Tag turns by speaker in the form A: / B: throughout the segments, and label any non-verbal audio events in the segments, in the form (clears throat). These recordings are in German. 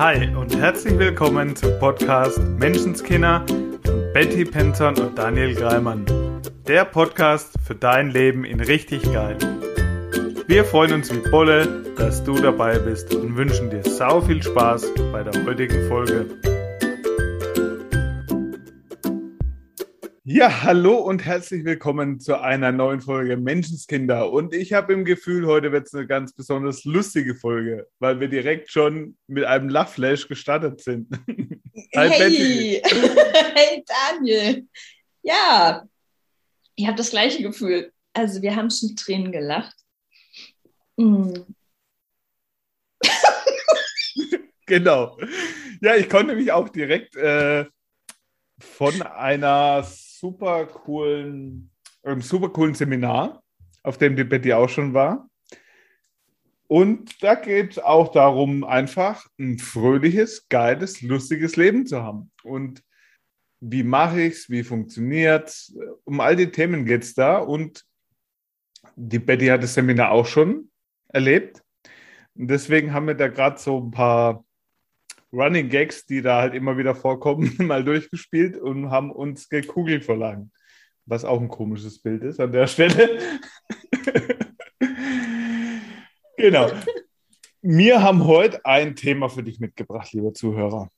A: Hi und herzlich willkommen zum Podcast Menschenskinder von Betty Penton und Daniel Greimann. Der Podcast für dein Leben in richtig geil. Wir freuen uns wie Bolle, dass du dabei bist und wünschen dir sau viel Spaß bei der heutigen Folge. Ja, hallo und herzlich willkommen zu einer neuen Folge Menschenskinder. Und ich habe im Gefühl, heute wird es eine ganz besonders lustige Folge, weil wir direkt schon mit einem Lachflash gestartet sind. (laughs)
B: Hi, hey, (laughs) hey Daniel. Ja, ich habe das gleiche Gefühl. Also wir haben schon Tränen gelacht. Mm. (laughs)
A: genau. Ja, ich konnte mich auch direkt äh, von einer super coolen, einem super coolen Seminar, auf dem die Betty auch schon war. Und da geht es auch darum, einfach ein fröhliches, geiles, lustiges Leben zu haben. Und wie mache ich es, wie funktioniert es? Um all die Themen geht es da. Und die Betty hat das Seminar auch schon erlebt. Und deswegen haben wir da gerade so ein paar Running Gags, die da halt immer wieder vorkommen, (laughs) mal durchgespielt und haben uns gekugelt verlangt. Was auch ein komisches Bild ist an der Stelle. (laughs) genau. Wir haben heute ein Thema für dich mitgebracht, lieber Zuhörer.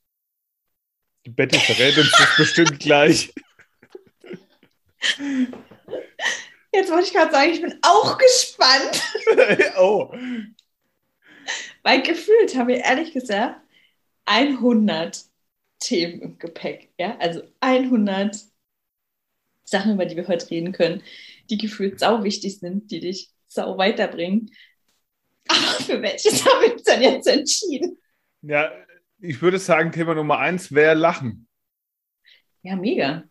A: Die Betty verrät uns das bestimmt gleich.
B: Jetzt wollte ich gerade sagen, ich bin auch gespannt. (laughs) oh. Weil gefühlt habe ich ehrlich gesagt 100 Themen im Gepäck. Ja? Also 100 Sachen, über die wir heute reden können, die gefühlt sau wichtig sind, die dich sau weiterbringen. Aber für welches haben wir uns denn jetzt entschieden?
A: Ja, ich würde sagen, Thema Nummer eins wäre Lachen.
B: Ja, mega.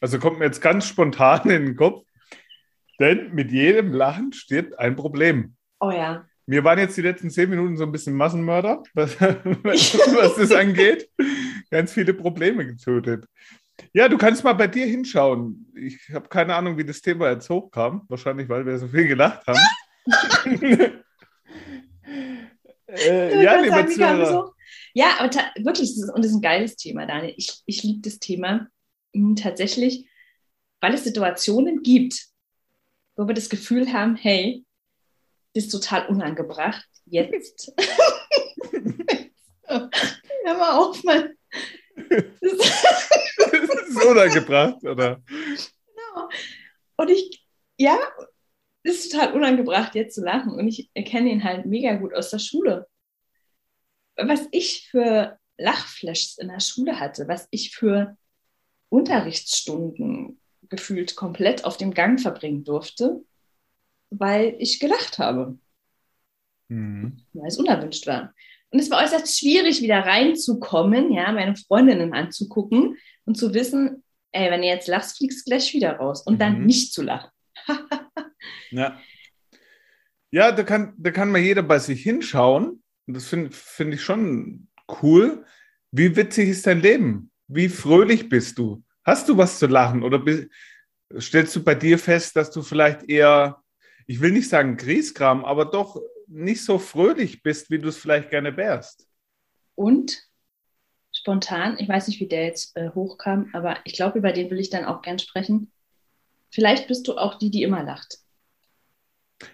A: Also kommt mir jetzt ganz spontan in den Kopf, denn mit jedem Lachen stirbt ein Problem.
B: Oh ja.
A: Wir waren jetzt die letzten zehn Minuten so ein bisschen Massenmörder, (laughs) was, (laughs) was das angeht. Ganz viele Probleme getötet. Ja, du kannst mal bei dir hinschauen. Ich habe keine Ahnung, wie das Thema jetzt hochkam. Wahrscheinlich, weil wir so viel gelacht haben. (laughs)
B: äh, ja, lieber Zuhörer. So, ja, aber wirklich, und das ist ein geiles Thema, Daniel. Ich, ich liebe das Thema hm, tatsächlich, weil es Situationen gibt, wo wir das Gefühl haben, hey, ist total unangebracht. Jetzt. (laughs) Hör mal auf, Mann.
A: Das ist unangebracht, oder?
B: Genau. Und ich, ja, es ist total unangebracht, jetzt zu lachen. Und ich erkenne ihn halt mega gut aus der Schule. Was ich für Lachflashs in der Schule hatte, was ich für Unterrichtsstunden gefühlt komplett auf dem Gang verbringen durfte, weil ich gelacht habe. Mhm. Weil es unerwünscht war. Und es war äußerst schwierig, wieder reinzukommen, ja, meine Freundinnen anzugucken und zu wissen, ey, wenn ihr jetzt lachst, fliegst du gleich wieder raus. Und mhm. dann nicht zu lachen.
A: ja. Ja, da kann, da kann mal jeder bei sich hinschauen. Und das finde find ich schon cool. Wie witzig ist dein Leben? Wie fröhlich bist du? Hast du was zu lachen? Oder stellst du bei dir fest, dass du vielleicht eher ich will nicht sagen Grieskram, aber doch nicht so fröhlich bist, wie du es vielleicht gerne wärst.
B: Und spontan, ich weiß nicht, wie der jetzt äh, hochkam, aber ich glaube, über den will ich dann auch gern sprechen. Vielleicht bist du auch die, die immer lacht.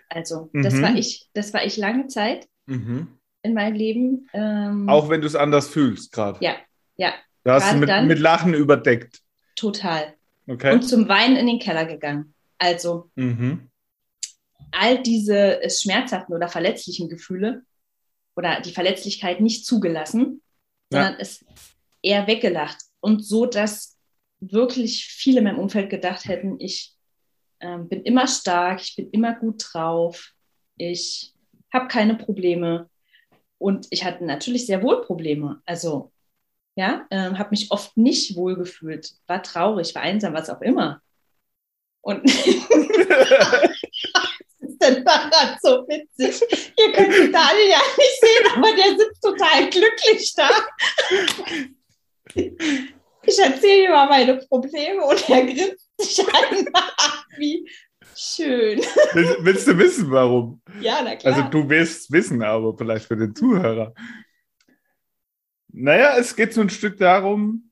B: Also, mhm. das war ich, das war ich lange Zeit mhm. in meinem Leben.
A: Ähm, auch wenn du es anders fühlst, gerade.
B: Ja, ja.
A: Du hast es mit, mit Lachen überdeckt.
B: Total. Okay. Und zum Weinen in den Keller gegangen. Also, mhm all diese äh, schmerzhaften oder verletzlichen Gefühle oder die Verletzlichkeit nicht zugelassen, sondern ja. es eher weggelacht. Und so, dass wirklich viele in meinem Umfeld gedacht hätten, ich ähm, bin immer stark, ich bin immer gut drauf, ich habe keine Probleme. Und ich hatte natürlich sehr wohl Probleme. Also, ja, ähm, habe mich oft nicht wohl gefühlt, war traurig, war einsam, was auch immer. Und (laughs) (laughs) denn daran so witzig? Ihr könnt den Daniel ja nicht sehen, aber der sitzt total glücklich da. Ich erzähle ihm mal meine Probleme und er grinst sich an. (laughs) Wie schön.
A: Willst, willst, du wissen, warum?
B: Ja, na klar.
A: Also du wirst wissen, aber vielleicht für den Zuhörer. Naja, es geht so ein Stück darum,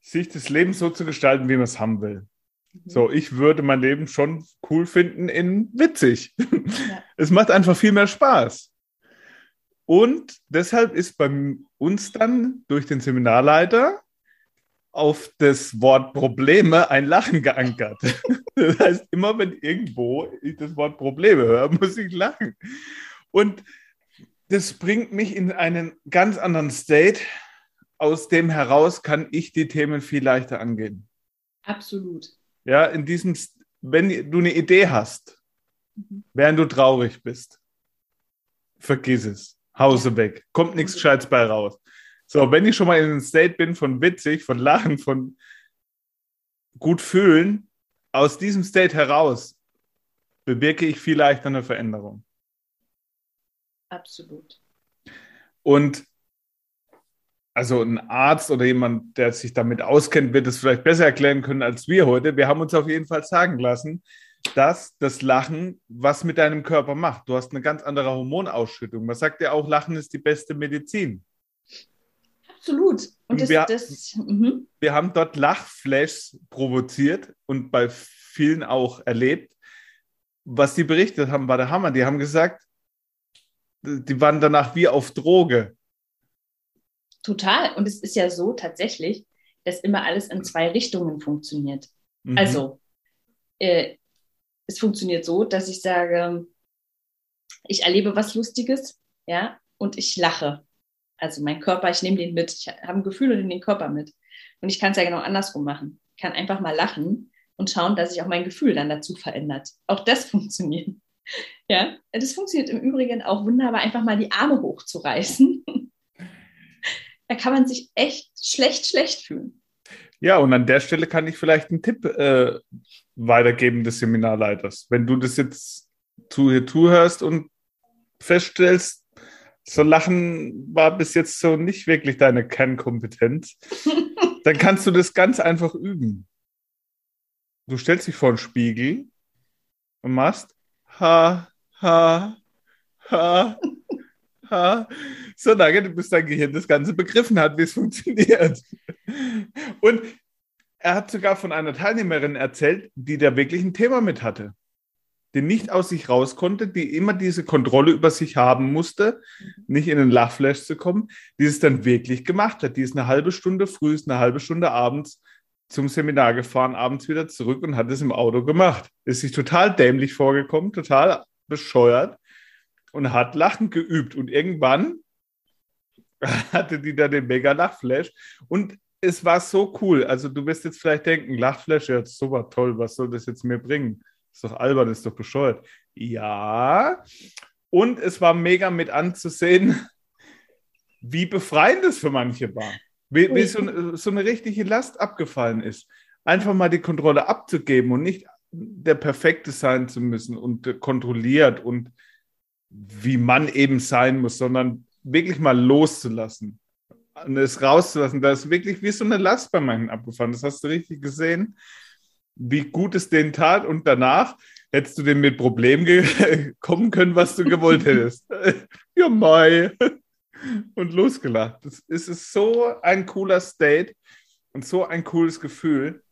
A: sich das Leben so zu gestalten, wie man es haben will. Mhm. So, ich würde mein Leben schon cool finden in witzig. (laughs) Ja. Es macht einfach viel mehr Spaß. Und deshalb ist bei uns dann durch den Seminarleiter auf das Wort Probleme ein Lachen geankert. (laughs) Das heißt, immer wenn irgendwo ich das Wort Probleme höre, (laughs) muss ich lachen. Und das bringt mich in einen ganz anderen State. Aus dem heraus kann ich die Themen viel leichter angehen.
B: Absolut.
A: Ja, in diesem, wenn du eine Idee hast, mhm. während du traurig bist, vergiss es. Hause weg. Kommt nichts Gescheites bei raus. So, wenn ich schon mal in einem State bin von witzig, von Lachen, von gut fühlen, aus diesem State heraus bewirke ich vielleicht eine Veränderung.
B: Absolut.
A: Und also ein Arzt oder jemand, der sich damit auskennt, wird es vielleicht besser erklären können als wir heute. Wir haben uns auf jeden Fall sagen lassen, dass das Lachen was mit deinem Körper macht. Du hast eine ganz andere Hormonausschüttung. Man sagt ja auch, Lachen ist die beste Medizin.
B: Absolut.
A: Und das, wir, das, mhm. wir haben dort Lachflashs provoziert und bei vielen auch erlebt. Was die berichtet haben, war der Hammer. Die haben gesagt, die waren danach wie auf Droge.
B: Total. Und es ist ja so tatsächlich, dass immer alles in zwei Richtungen funktioniert. Mhm. Also, äh, es funktioniert so, dass ich sage, ich erlebe was Lustiges, ja, und ich lache. Also mein Körper, ich nehme den mit. Ich habe ein Gefühl und nehme den Körper mit. Und ich kann es ja genau andersrum machen. Ich kann einfach mal lachen und schauen, dass sich auch mein Gefühl dann dazu verändert. Auch das (laughs) funktioniert. Ja, das funktioniert im Übrigen auch wunderbar, einfach mal die Arme hochzureißen. Da kann man sich echt schlecht, schlecht fühlen.
A: Ja, und an der Stelle kann ich vielleicht einen Tipp äh, weitergeben des Seminarleiters. Wenn du das jetzt zu hier zuhörst und feststellst, so Lachen war bis jetzt so nicht wirklich deine Kernkompetenz, (laughs) dann kannst du das ganz einfach üben. Du stellst dich vor einen Spiegel und machst ha, ha, ha, ha, so lange, bis dein Gehirn das Ganze begriffen hat, wie es funktioniert. Und er hat sogar von einer Teilnehmerin erzählt, die da wirklich ein Thema mit hatte die nicht aus sich raus konnte, die immer diese Kontrolle über sich haben musste, nicht in den Lachflash zu kommen, die es dann wirklich gemacht hat. Die ist eine halbe Stunde früh, ist eine halbe Stunde abends zum Seminar gefahren, abends wieder zurück und hat es im Auto gemacht. Ist sich total dämlich vorgekommen, total bescheuert und hat Lachen geübt. Und irgendwann (laughs) hatte die da den mega Lachflash. Und es war so cool. Also du wirst jetzt vielleicht denken, Lachflash, ja, super toll, was soll das jetzt mir bringen? Ist doch albern, ist doch bescheuert. Ja. Und es war mega mit anzusehen, (laughs) wie befreiend es für manche war. Wie, wie so, so eine richtige Last abgefallen ist. Einfach mal die Kontrolle abzugeben und nicht der Perfekte sein zu müssen und kontrolliert und wie man eben sein muss, sondern wirklich mal loszulassen und es rauszulassen. Da ist wirklich wie so eine Last bei manchen abgefallen. Das hast du richtig gesehen wie gut es denen tat und danach hättest du dem mit Problemen (laughs) kommen können, was du gewollt hättest. (laughs) ja, Mai. (laughs) Und losgelacht. Das ist so ein cooler State und so ein cooles Gefühl.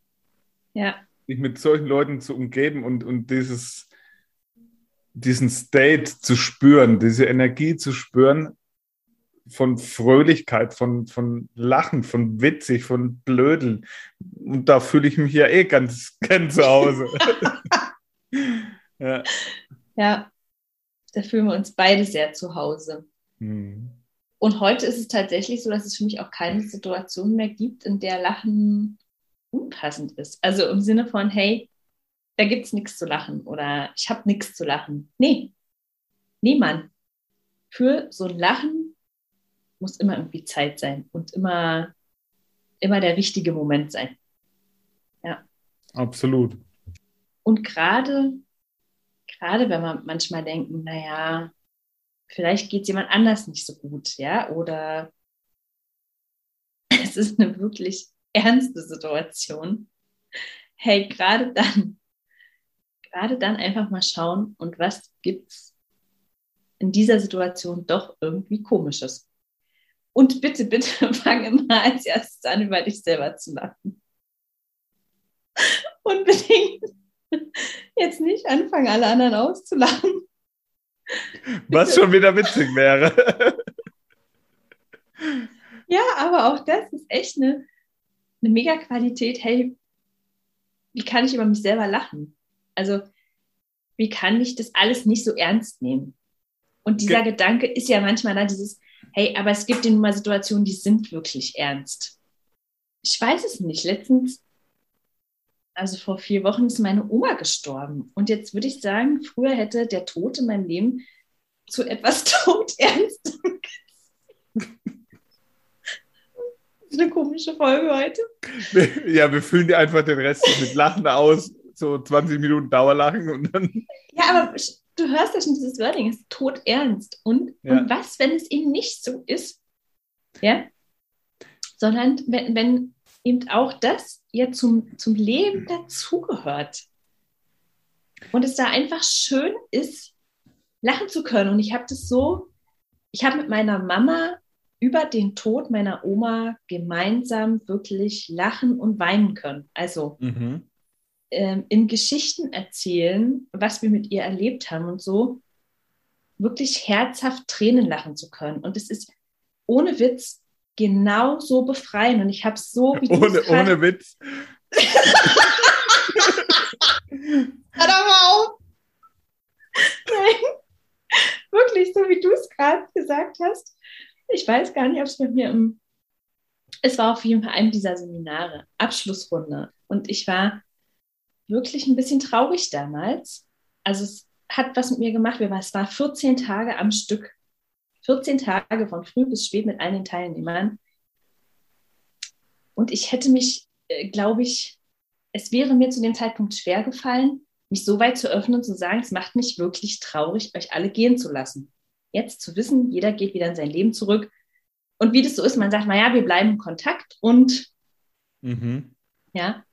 B: Ja.
A: Sich mit solchen Leuten zu umgeben und, und dieses, diesen State zu spüren, diese Energie zu spüren, von Fröhlichkeit, von, von Lachen, von witzig, von Blödeln. Und da fühle ich mich ja eh ganz (laughs) gern zu Hause. (laughs)
B: ja. ja, da fühlen wir uns beide sehr zu Hause. Hm. Und heute ist es tatsächlich so, dass es für mich auch keine Situation mehr gibt, in der Lachen unpassend ist. Also im Sinne von, hey, da gibt es nichts zu lachen oder ich habe nichts zu lachen. Nee, niemand. Für so ein Lachen muss immer irgendwie Zeit sein und immer, immer der richtige Moment sein. Ja.
A: Absolut.
B: Und gerade, gerade wenn man manchmal denken, naja, vielleicht geht es jemand anders nicht so gut, ja, oder (laughs) es ist eine wirklich ernste Situation. Hey, gerade dann, gerade dann einfach mal schauen und was gibt's in dieser Situation doch irgendwie komisches. Und bitte, bitte (laughs) fang immer als erstes an, über dich selber zu lachen. (laughs) Unbedingt jetzt nicht anfangen, alle anderen auszulachen.
A: Was schon wieder witzig wäre. (laughs)
B: Ja, aber auch das ist echt eine, eine Mega-Qualität. Hey, wie kann ich über mich selber lachen? Also, wie kann ich das alles nicht so ernst nehmen? Und dieser Ge Gedanke ist ja manchmal da, dieses, hey, aber es gibt ja nun mal Situationen, die sind wirklich ernst. Ich weiß es nicht. Letztens, also vor vier Wochen, ist meine Oma gestorben. Und jetzt würde ich sagen, früher hätte der Tod in meinem Leben zu etwas (laughs) todernst. eine komische Folge heute. (laughs)
A: Ja, wir füllen dir einfach den Rest mit Lachen aus. So 20 Minuten Dauerlachen und dann.
B: Ja, aber du hörst ja schon dieses Wording, es ist todernst. Und, ja. und was, wenn es eben nicht so ist? Ja? Sondern wenn, wenn eben auch das ja zum, zum Leben dazugehört. Und es da einfach schön ist, lachen zu können. Und ich habe das so, ich habe mit meiner Mama über den Tod meiner Oma gemeinsam wirklich lachen und weinen können. Also mhm ähm, in Geschichten erzählen, was wir mit ihr erlebt haben und so, wirklich herzhaft Tränen lachen zu können. Und es ist ohne Witz genauso befreiend. Und ich habe so
A: wie ohne, ohne Witz.
B: Hör doch mal auf. Nein, wirklich, so wie du es gerade gesagt hast. Ich weiß gar nicht, ob es bei mir im. Es war auf jeden Fall einem dieser Seminare, Abschlussrunde. Und ich war wirklich ein bisschen traurig damals. Also es hat was mit mir gemacht. Es war 14 Tage am Stück. 14 Tage von früh bis spät mit allen Teilnehmern. Und ich hätte mich, äh, glaube ich, es wäre mir zu dem Zeitpunkt schwer gefallen, mich so weit zu öffnen und zu sagen, es macht mich wirklich traurig, euch alle gehen zu lassen. Jetzt zu wissen, jeder geht wieder in sein Leben zurück. Und wie das so ist, man sagt, naja, wir bleiben in Kontakt und mhm. ja,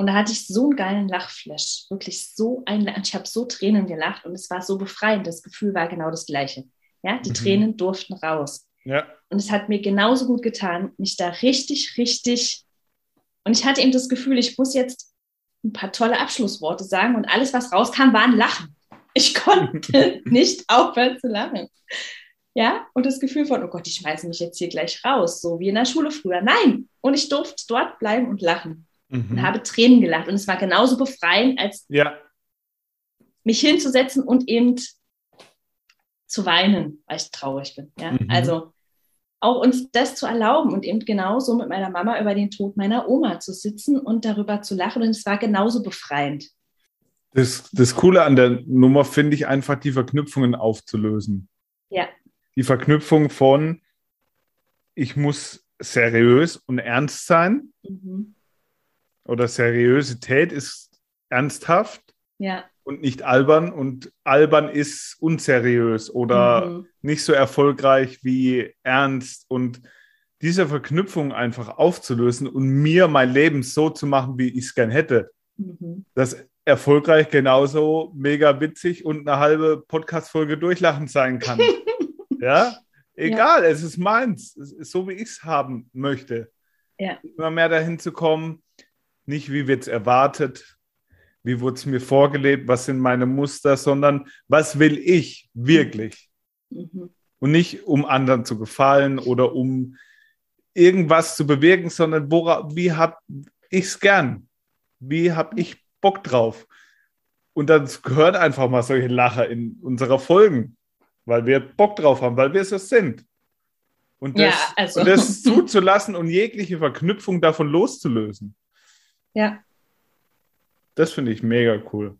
B: und da hatte ich so einen geilen Lachflash, wirklich so ein, ich habe so Tränen gelacht und es war so befreiend. Das Gefühl war genau das gleiche. Ja, die mhm. Tränen durften raus.
A: Ja.
B: Und es hat mir genauso gut getan, mich da richtig, richtig. Und ich hatte eben das Gefühl, ich muss jetzt ein paar tolle Abschlussworte sagen und alles, was rauskam, war ein Lachen. Ich (laughs) konnte (laughs) nicht aufhören zu lachen. Ja, und das Gefühl von, oh Gott, die schmeißen mich jetzt hier gleich raus, so wie in der Schule früher. Nein, und ich durfte dort bleiben und lachen mhm. und habe Tränen gelacht. Und es war genauso befreiend, als
A: ja.
B: mich hinzusetzen und eben zu weinen, weil ich traurig bin. Ja? Mhm. Also auch uns das zu erlauben und eben genauso mit meiner Mama über den Tod meiner Oma zu sitzen und darüber zu lachen. Und es war genauso befreiend.
A: Das, das Coole an der Nummer finde ich einfach, die Verknüpfungen aufzulösen.
B: Ja.
A: Die Verknüpfung von, ich muss seriös und ernst sein. Mhm oder Seriosität ist ernsthaft
B: ja.
A: und nicht albern und albern ist unseriös oder mhm. nicht so erfolgreich wie ernst und diese Verknüpfung einfach aufzulösen und mir mein Leben so zu machen, wie ich es gern hätte. Mhm. Das erfolgreich genauso mega witzig und eine halbe Podcast-Folge durchlachend sein kann. (laughs) ja, egal, ja. es ist meins, es ist so wie ich es haben möchte.
B: Ja.
A: Immer mehr dahin zu kommen, nicht, wie wird es erwartet, wie wurde es mir vorgelebt, was sind meine Muster, sondern was will ich wirklich? Mhm. Und nicht, um anderen zu gefallen oder um irgendwas zu bewirken, sondern wora, wie habe ich es gern? Wie habe ich Bock drauf? Und dann gehört einfach mal solche Lacher in unserer Folgen, weil wir Bock drauf haben, weil wir es sind. Und das, ja, also. und das zuzulassen und jegliche Verknüpfung davon loszulösen.
B: Ja.
A: Das finde ich mega cool.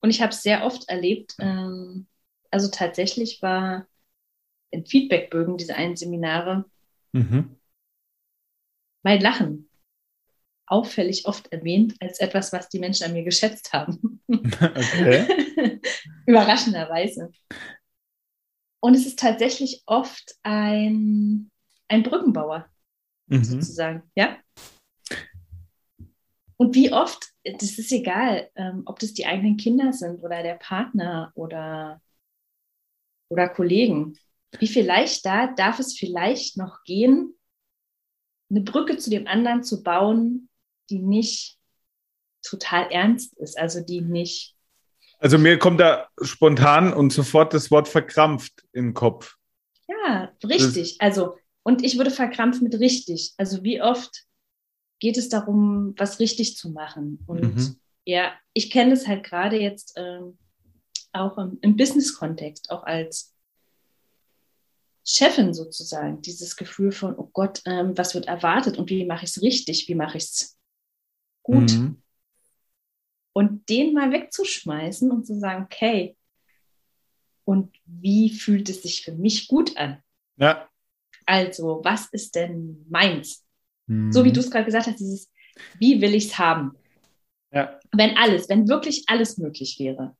B: Und ich habe es sehr oft erlebt. Ähm, also tatsächlich war in Feedbackbögen diese einen Seminare mhm. mein Lachen auffällig oft erwähnt als etwas, was die Menschen an mir geschätzt haben. (laughs) Okay. (laughs) Überraschenderweise. Und es ist tatsächlich oft ein, ein Brückenbauer, mhm. sozusagen. Ja? Und wie oft, das ist egal, ähm, ob das die eigenen Kinder sind oder der Partner oder, oder Kollegen. wie viel leichter darf es vielleicht noch gehen, eine Brücke zu dem anderen zu bauen, die nicht total ernst ist, also die nicht.
A: Also mir kommt da spontan und sofort das Wort verkrampft in den Kopf.
B: Ja, richtig. Das also, und ich würde verkrampft mit richtig. Also wie oft geht es darum, was richtig zu machen? Und mhm. ja, ich kenne es halt gerade jetzt ähm, auch im, im Business-Kontext, auch als Chefin sozusagen, dieses Gefühl von, oh Gott, ähm, was wird erwartet und wie mache ich es richtig, wie mache ich es gut. Mhm. Und den mal wegzuschmeißen und zu sagen, okay, und wie fühlt es sich für mich gut an?
A: Ja.
B: Also, was ist denn meins? Mhm. So wie du es gerade gesagt hast, dieses, wie will ich es haben?
A: Ja.
B: Wenn alles, wenn wirklich alles möglich wäre,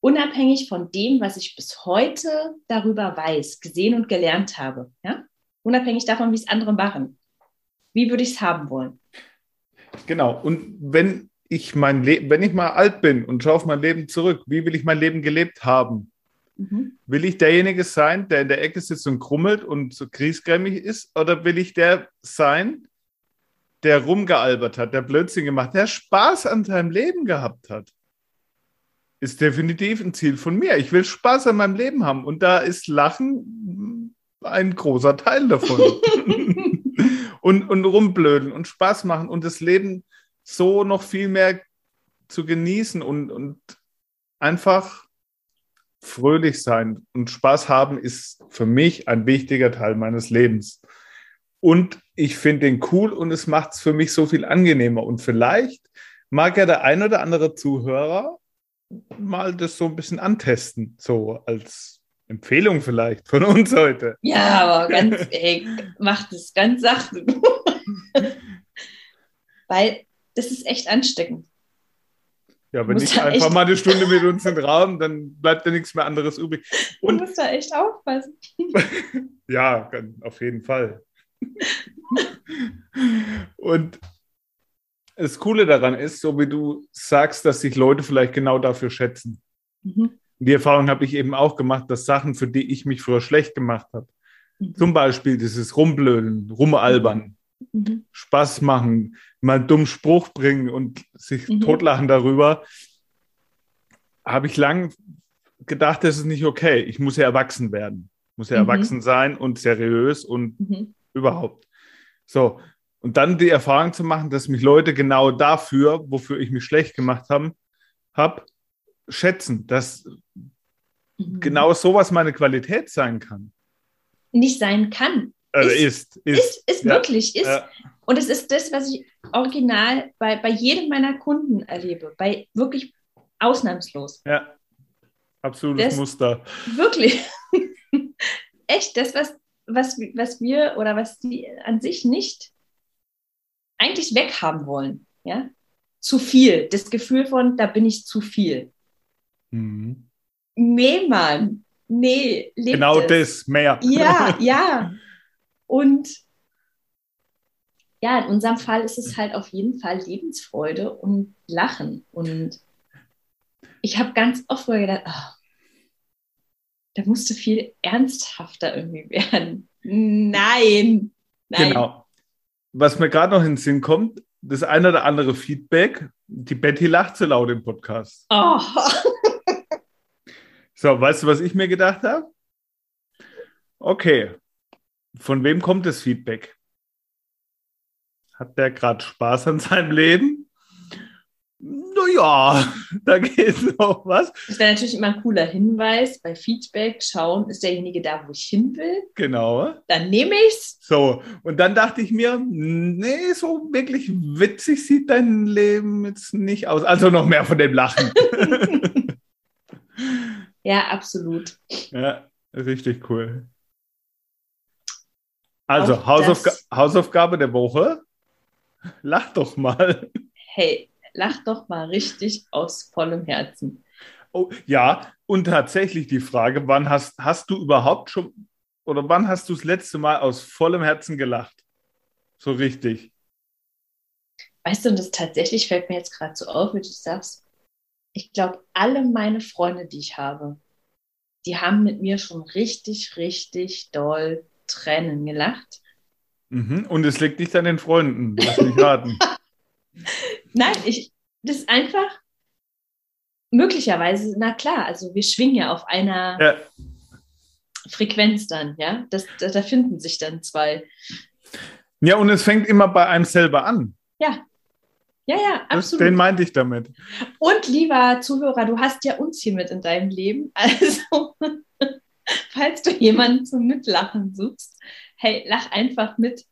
B: unabhängig von dem, was ich bis heute darüber weiß, gesehen und gelernt habe, ja? unabhängig davon, wie es andere machen, wie würde ich es haben wollen?
A: Genau. Und wenn ich mein Leben, wenn ich mal alt bin und schaue auf mein Leben zurück, wie will ich mein Leben gelebt haben? Mhm. Will ich derjenige sein, der in der Ecke sitzt und krummelt und so kriesgrämig ist? Oder will ich der sein, der rumgealbert hat, der Blödsinn gemacht, der Spaß an seinem Leben gehabt hat? ist definitiv ein Ziel von mir. Ich will Spaß an meinem Leben haben und da ist Lachen ein großer Teil davon. (laughs) und, und rumblödeln und Spaß machen und das Leben so noch viel mehr zu genießen und, und einfach fröhlich sein und Spaß haben ist für mich ein wichtiger Teil meines Lebens. Und ich finde den cool und es macht es für mich so viel angenehmer. Und vielleicht mag ja der ein oder andere Zuhörer mal das so ein bisschen antesten, so als Empfehlung vielleicht von uns heute.
B: Ja, aber ganz, (laughs) ey, macht es ganz sachte. Weil das ist echt ansteckend.
A: Ja, wenn ich einfach mal eine Stunde mit uns im Raum, dann bleibt ja nichts mehr anderes übrig.
B: Und, du musst da echt aufpassen. (laughs)
A: ja, auf jeden Fall. Und das Coole daran ist, so wie du sagst, dass sich Leute vielleicht genau dafür schätzen. Mhm. Die Erfahrung habe ich eben auch gemacht, dass Sachen, für die ich mich früher schlecht gemacht habe, mhm. zum Beispiel dieses Rumblöden, Rumalbern, mhm. Spaß machen, mal einen dummen Spruch bringen und sich mhm. totlachen darüber, habe ich lang gedacht, das ist nicht okay. Ich muss ja erwachsen werden. Ich muss ja mhm. erwachsen sein und seriös und mhm. Überhaupt. So, und dann die Erfahrung zu machen, dass mich Leute genau dafür, wofür ich mich schlecht gemacht habe, hab, schätzen, dass mhm. genau sowas meine Qualität sein kann.
B: Nicht sein kann.
A: Also ist,
B: ist, ist, ist ja. wirklich, ist. Ja. Und es ist das, was ich original bei, bei jedem meiner Kunden erlebe, bei wirklich ausnahmslos.
A: Ja, absolutes das, Muster.
B: Wirklich. (laughs) Echt, das, was, was, was wir oder was die an sich nicht eigentlich weghaben wollen. Ja? Zu viel. Das Gefühl von, da bin ich zu viel. Mhm. Nee, Mann. Nee,
A: Genau es. das, mehr.
B: Ja, (laughs) ja. Und ja, in unserem Fall ist es halt auf jeden Fall Lebensfreude und Lachen. Und ich habe ganz oft gedacht, oh, da musste viel ernsthafter irgendwie (laughs) werden. Nein, nein. Genau
A: was mir gerade noch in den Sinn kommt, das eine oder andere Feedback. Die Betty lacht so laut im Podcast.
B: Oh. (laughs)
A: so, weißt du, was ich mir gedacht habe? Okay, von wem kommt das Feedback? Hat der gerade Spaß an seinem Leben? Naja, (laughs) da geht noch was.
B: Das wäre natürlich immer ein cooler Hinweis bei Feedback. Schauen, ist derjenige da, wo ich hin will?
A: Genau.
B: Dann nehme ich's.
A: So, und dann dachte ich mir, nee, so wirklich witzig sieht dein Leben jetzt nicht aus. Also noch mehr von dem Lachen. (laughs)
B: ja, absolut.
A: Ja, richtig cool. Also, Hausaufga Hausaufgabe der Woche. Lach doch mal.
B: Hey, lach doch mal richtig aus vollem Herzen.
A: Oh, ja, und tatsächlich die Frage, wann hast, hast du überhaupt schon oder wann hast du das letzte Mal aus vollem Herzen gelacht? So richtig.
B: Weißt du, und das tatsächlich fällt mir jetzt gerade so auf, wie du sagst. Ich glaube, alle meine Freunde, die ich habe, die haben mit mir schon richtig, richtig doll Tränen gelacht.
A: Mhm. Und es liegt nicht an den Freunden, lass mich raten. (laughs)
B: Nein, ich, das ist einfach möglicherweise, na klar, also wir schwingen ja auf einer ja. Frequenz dann, ja. Das, da, da finden sich dann zwei.
A: Ja, und es fängt immer bei einem selber an.
B: Ja. Ja, ja, absolut.
A: Das, den meinte ich damit.
B: Und lieber Zuhörer, du hast ja uns hier mit in deinem Leben. (laughs) Also, falls du jemanden zum Mitlachen suchst, hey, lach einfach mit.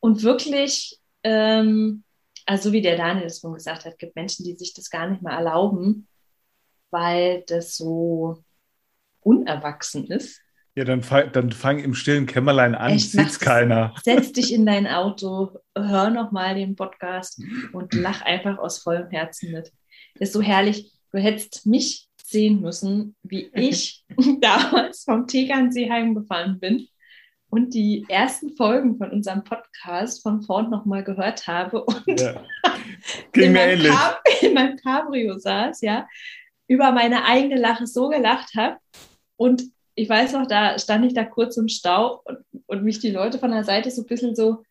B: Und wirklich, ähm, also wie der Daniel es schon gesagt hat, gibt Menschen, die sich das gar nicht mehr erlauben, weil das so unerwachsen ist.
A: Ja, dann, dann fang im stillen Kämmerlein an, Echt, sieht's keiner.
B: Setz dich in dein Auto, hör nochmal den Podcast und lach einfach aus vollem Herzen mit. Das ist so herrlich. Du hättest mich sehen müssen, wie ich (laughs) damals vom Tegernsee heimgefahren bin und die ersten Folgen von unserem Podcast von vorn nochmal gehört habe und ja. (laughs) in, meinem in, meinem Cabrio saß, ja, über meine eigene Lache so gelacht habe und ich weiß noch, da stand ich da kurz im Stau und, und mich die Leute von der Seite so ein bisschen so,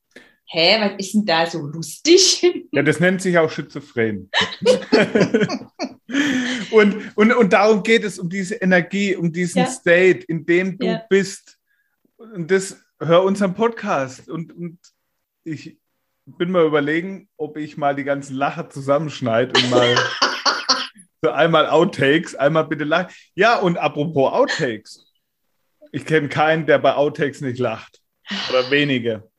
B: hä, was ist denn da so lustig?
A: Ja, das nennt sich auch Schizophren. (laughs) und, und, und darum geht es, um diese Energie, um diesen ja. State, in dem du ja. bist. Und das, hör unseren Podcast. Und, und ich bin mal überlegen, ob ich mal die ganzen Lacher zusammenschneide und mal (laughs) so einmal Outtakes, einmal bitte lachen. Ja, und apropos Outtakes. Ich kenne keinen, der bei Outtakes nicht lacht. Oder wenige.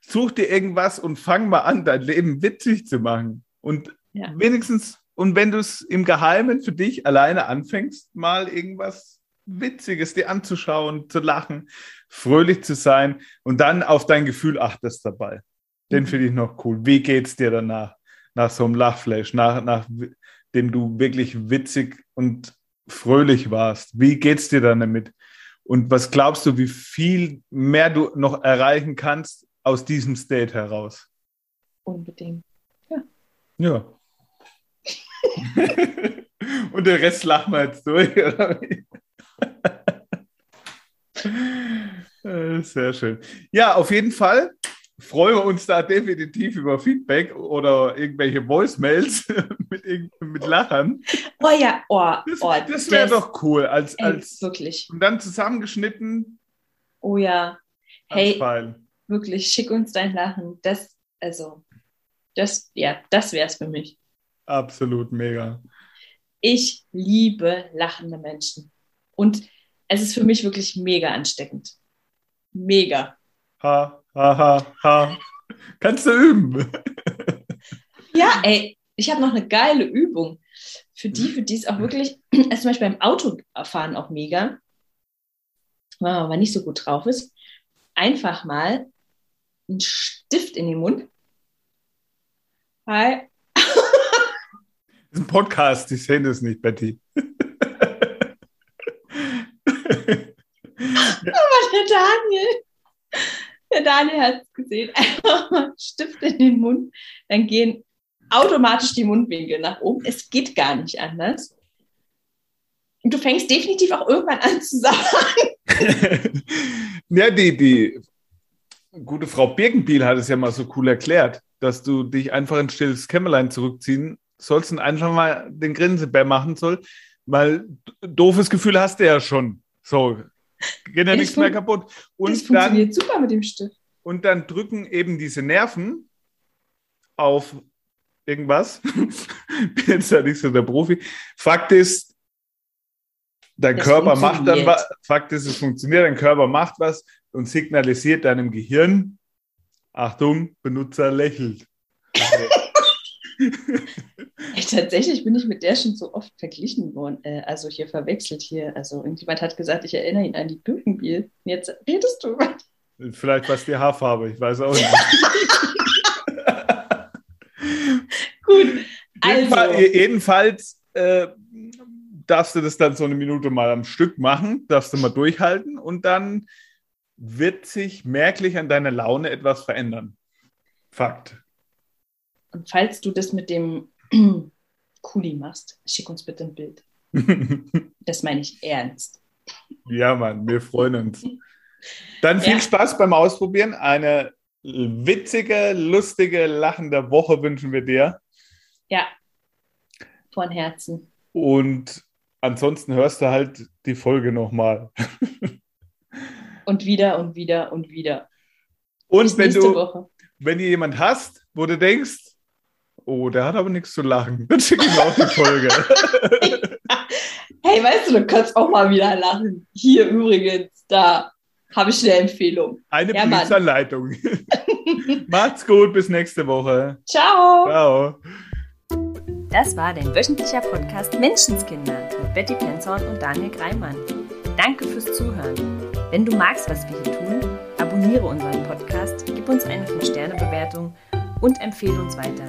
A: Such dir irgendwas und fang mal an, dein Leben witzig zu machen. Und ja. wenigstens, und wenn du es im Geheimen für dich alleine anfängst, mal irgendwas Witziges dir anzuschauen, zu lachen, fröhlich zu sein und dann auf dein Gefühl achtest dabei. Den mhm. finde ich noch cool. Wie geht's dir danach? Nach so einem Lachflash, nach, nachdem du wirklich witzig und fröhlich warst. Wie geht's dir dann damit? Und was glaubst du, wie viel mehr du noch erreichen kannst aus diesem State heraus?
B: Unbedingt. Ja.
A: Ja. (laughs) (laughs) Und den Rest lachen wir jetzt durch, oder Sehr schön. Ja, auf jeden Fall freuen wir uns da definitiv über Feedback oder irgendwelche Voicemails (laughs) mit, mit Lachern.
B: Oh ja, oh,
A: das,
B: oh,
A: das wäre doch cool. Als, als,
B: wirklich.
A: Und dann zusammengeschnitten.
B: Oh ja. Hey, wirklich, schick uns dein Lachen. Das, also, das, ja, das wäre es für mich.
A: Absolut mega.
B: Ich liebe lachende Menschen. Und es ist für mich wirklich mega ansteckend. Mega.
A: Ha, ha, ha, ha. Kannst du üben. (laughs)
B: ja, ey, ich habe noch eine geile Übung. Für die, für die es auch wirklich, (clears throat) also zum Beispiel beim Autofahren auch mega, wenn man aber nicht so gut drauf ist, einfach mal einen Stift in den Mund. Hi.
A: Das ist ein Podcast, ich sehe das nicht, Betty.
B: Aber der Daniel, der Daniel hat es gesehen. Einfach mal Stift in den Mund, dann gehen automatisch die Mundwinkel nach oben. Es geht gar nicht anders. Und du fängst definitiv auch irgendwann an zu sagen. (laughs)
A: ja, die, die gute Frau Birkenbiel hat es ja mal so cool erklärt, dass du dich einfach in stilles Kämmerlein zurückziehen sollst und einfach mal den Grinsebär machen soll, weil doofes Gefühl hast du ja schon. So, geht ja nichts mehr kaputt.
B: Und das funktioniert dann, super mit dem Stift.
A: Und dann drücken eben diese Nerven auf irgendwas. (laughs) Bin jetzt da nicht so der Profi. Fakt ist, dein das Körper macht dann was. Fakt ist, es funktioniert, dein Körper macht was und signalisiert deinem Gehirn, Achtung, Benutzer lächelt. (laughs)
B: Echt, tatsächlich bin ich mit der schon so oft verglichen worden, äh, also hier verwechselt hier. Also irgendjemand hat gesagt, ich erinnere ihn an die Birkenbiel. Jetzt redest du.
A: Vielleicht war es die Haarfarbe, ich weiß auch nicht. (laughs)
B: Gut,
A: also. Jedenfalls, jedenfalls äh, darfst du das dann so eine Minute mal am Stück machen, darfst du mal durchhalten und dann wird sich merklich an deiner Laune etwas verändern. Fakt.
B: Und falls du das mit dem (clears throat) Kuli machst, schick uns bitte ein Bild. (laughs) das meine ich ernst.
A: Ja, Mann, wir freuen uns. (laughs) Dann viel ja. Spaß beim Ausprobieren. Eine witzige, lustige, lachende Woche wünschen wir dir.
B: Ja, von Herzen.
A: Und ansonsten hörst du halt die Folge nochmal. (laughs)
B: und wieder und wieder und wieder.
A: Und Bis wenn du, Woche. wenn du jemand hast, wo du denkst, oh, der hat aber nichts zu lachen, dann schick ihm auch die Folge. (laughs)
B: hey, weißt du, du kannst auch mal wieder lachen. Hier übrigens, da habe ich eine Empfehlung.
A: Eine ja, Blitzanleitung. (laughs) Macht's gut, bis nächste Woche.
B: Ciao.
A: Ciao.
B: Das war dein wöchentlicher Podcast Menschenskinder mit Betty Penzorn und Daniel Greimann. Danke fürs Zuhören. Wenn du magst, was wir hier tun, abonniere unseren Podcast, gib uns eine 5-Sterne-Bewertung und empfehle uns weiter.